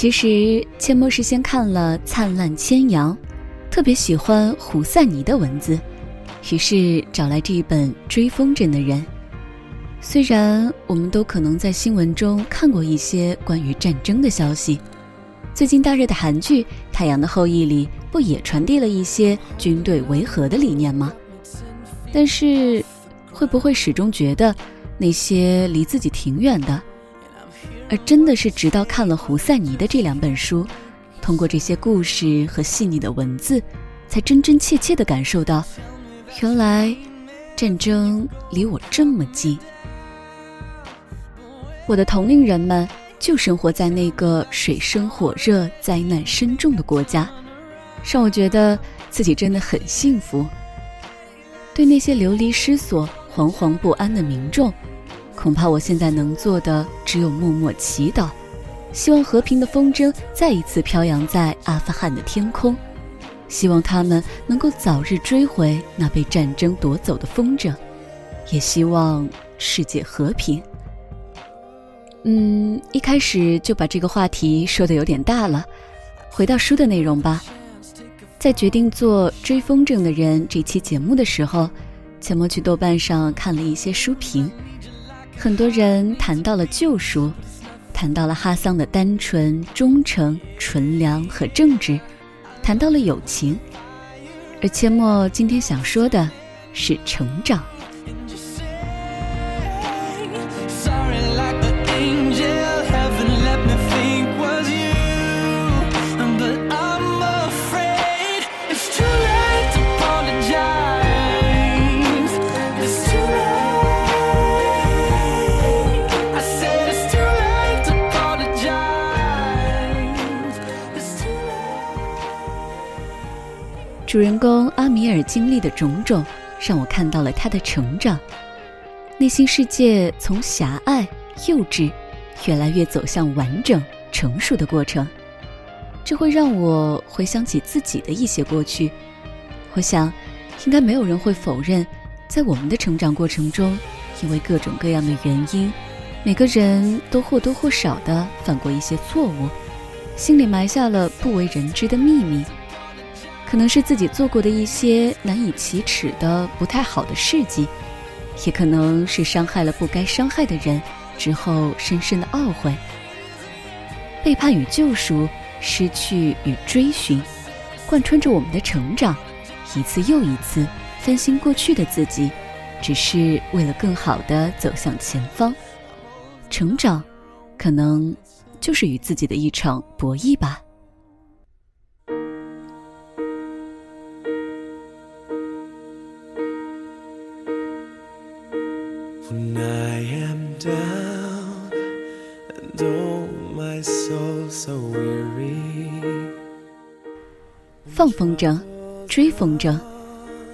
其实阡陌是先看了《灿烂千阳》，特别喜欢胡赛尼的文字，于是找来这一本《追风筝的人》。虽然我们都可能在新闻中看过一些关于战争的消息，最近大热的韩剧《太阳的后裔》里不也传递了一些军队维和的理念吗？但是，会不会始终觉得那些离自己挺远的？而真的是直到看了胡赛尼的这两本书，通过这些故事和细腻的文字，才真真切切地感受到，原来战争离我这么近。我的同龄人们就生活在那个水深火热、灾难深重的国家，让我觉得自己真的很幸福。对那些流离失所、惶惶不安的民众，恐怕我现在能做的只有默默祈祷，希望和平的风筝再一次飘扬在阿富汗的天空，希望他们能够早日追回那被战争夺走的风筝，也希望世界和平。嗯，一开始就把这个话题说的有点大了，回到书的内容吧。在决定做《追风筝的人》这期节目的时候，钱默去豆瓣上看了一些书评，很多人谈到了救赎，谈到了哈桑的单纯、忠诚、纯良和正直，谈到了友情，而阡陌今天想说的是成长。主人公阿米尔经历的种种，让我看到了他的成长，内心世界从狭隘、幼稚，越来越走向完整、成熟的过程。这会让我回想起自己的一些过去。我想，应该没有人会否认，在我们的成长过程中，因为各种各样的原因，每个人都或多或少的犯过一些错误，心里埋下了不为人知的秘密。可能是自己做过的一些难以启齿的不太好的事迹，也可能是伤害了不该伤害的人之后深深的懊悔。背叛与救赎，失去与追寻，贯穿着我们的成长，一次又一次翻新过去的自己，只是为了更好的走向前方。成长，可能就是与自己的一场博弈吧。I am down and oh my soul so weary 放风筝，追风筝，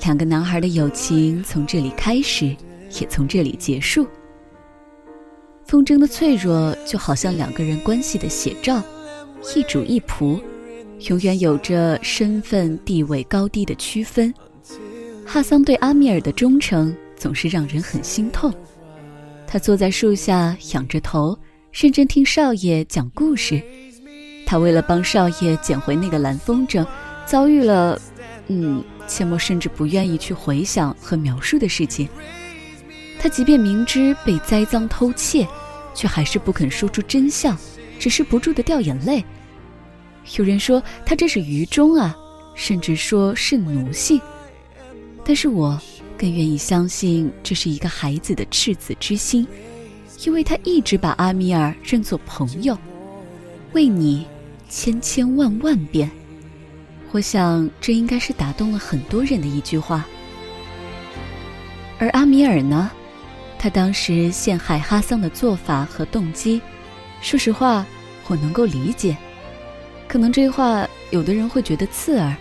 两个男孩的友情从这里开始，也从这里结束。风筝的脆弱就好像两个人关系的写照，一主一仆，永远有着身份地位高低的区分。哈桑对阿米尔的忠诚总是让人很心痛。他坐在树下，仰着头，认真听少爷讲故事。他为了帮少爷捡回那个蓝风筝。遭遇了，嗯，切莫甚至不愿意去回想和描述的事情。他即便明知被栽赃偷窃，却还是不肯说出真相，只是不住的掉眼泪。有人说他这是愚忠啊，甚至说是奴性。但是我更愿意相信这是一个孩子的赤子之心，因为他一直把阿米尔认作朋友，为你千千万万遍。我想，这应该是打动了很多人的一句话。而阿米尔呢？他当时陷害哈桑的做法和动机，说实话，我能够理解。可能这话有的人会觉得刺耳，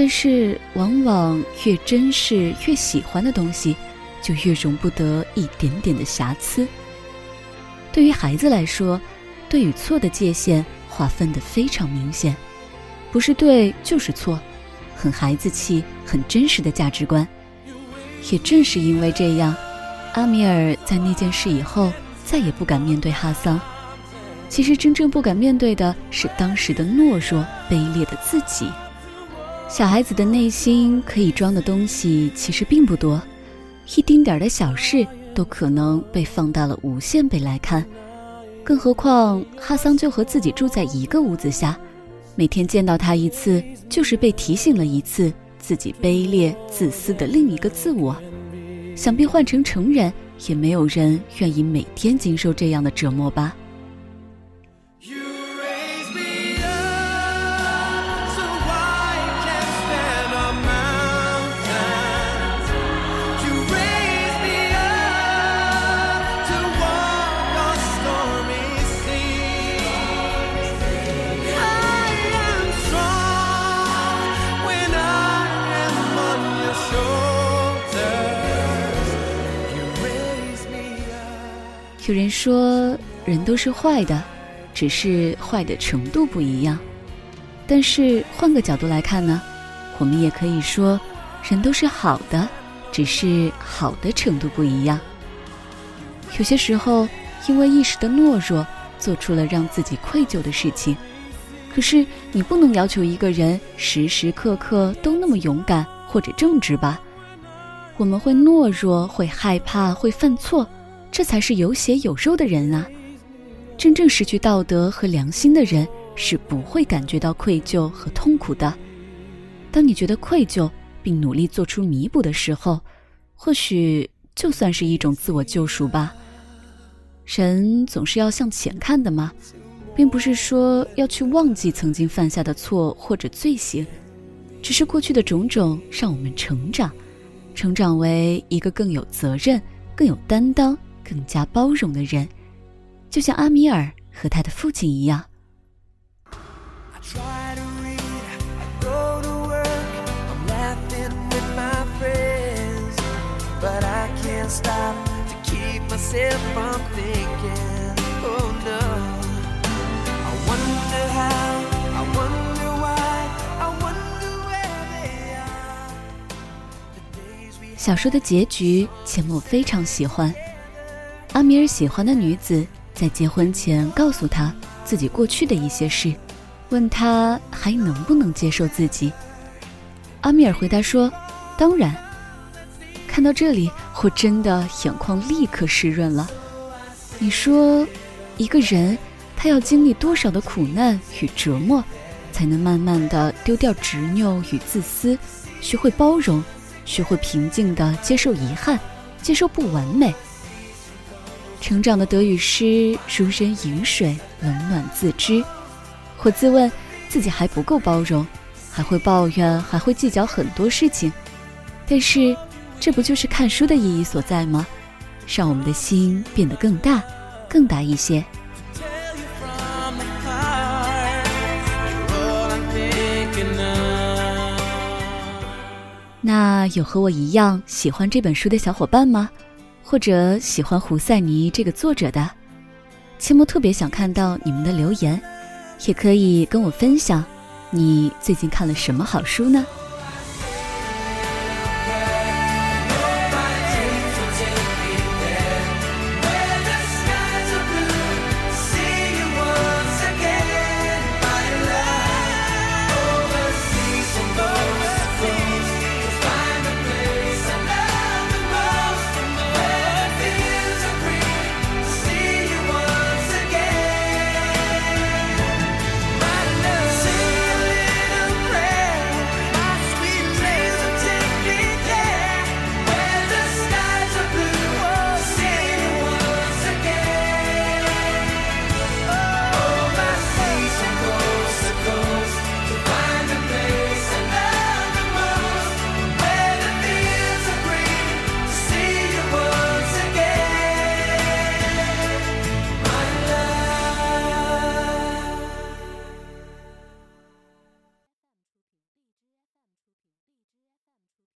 但是往往越珍视、越喜欢的东西，就越容不得一点点的瑕疵。对于孩子来说，对与错的界限划分得非常明显。不是对就是错，很孩子气、很真实的价值观。也正是因为这样，阿米尔在那件事以后再也不敢面对哈桑。其实真正不敢面对的是当时的懦弱、卑劣的自己。小孩子的内心可以装的东西其实并不多，一丁点儿的小事都可能被放大了无限倍来看。更何况哈桑就和自己住在一个屋子下，每天见到他一次，就是被提醒了一次自己卑劣、自私的另一个自我。想必换成成人，也没有人愿意每天经受这样的折磨吧。有人说，人都是坏的，只是坏的程度不一样。但是换个角度来看呢，我们也可以说，人都是好的，只是好的程度不一样。有些时候，因为一时的懦弱，做出了让自己愧疚的事情。可是你不能要求一个人时时刻刻都那么勇敢或者正直吧？我们会懦弱，会害怕，会犯错。这才是有血有肉的人啊！真正失去道德和良心的人是不会感觉到愧疚和痛苦的。当你觉得愧疚并努力做出弥补的时候，或许就算是一种自我救赎吧。人总是要向前看的嘛，并不是说要去忘记曾经犯下的错或者罪行，只是过去的种种让我们成长，成长为一个更有责任、更有担当。更加包容的人，就像阿米尔和他的父亲一样。小说的结局，钱默非常喜欢。阿米尔喜欢的女子在结婚前告诉他自己过去的一些事，问他还能不能接受自己。阿米尔回答说：“当然。”看到这里，我真的眼眶立刻湿润了。你说，一个人他要经历多少的苦难与折磨，才能慢慢的丢掉执拗与自私，学会包容，学会平静的接受遗憾，接受不完美？成长的得与失，如人饮水，冷暖自知。我自问，自己还不够包容，还会抱怨，还会计较很多事情。但是，这不就是看书的意义所在吗？让我们的心变得更大，更大一些。那有和我一样喜欢这本书的小伙伴吗？或者喜欢胡赛尼这个作者的，切莫特别想看到你们的留言，也可以跟我分享，你最近看了什么好书呢？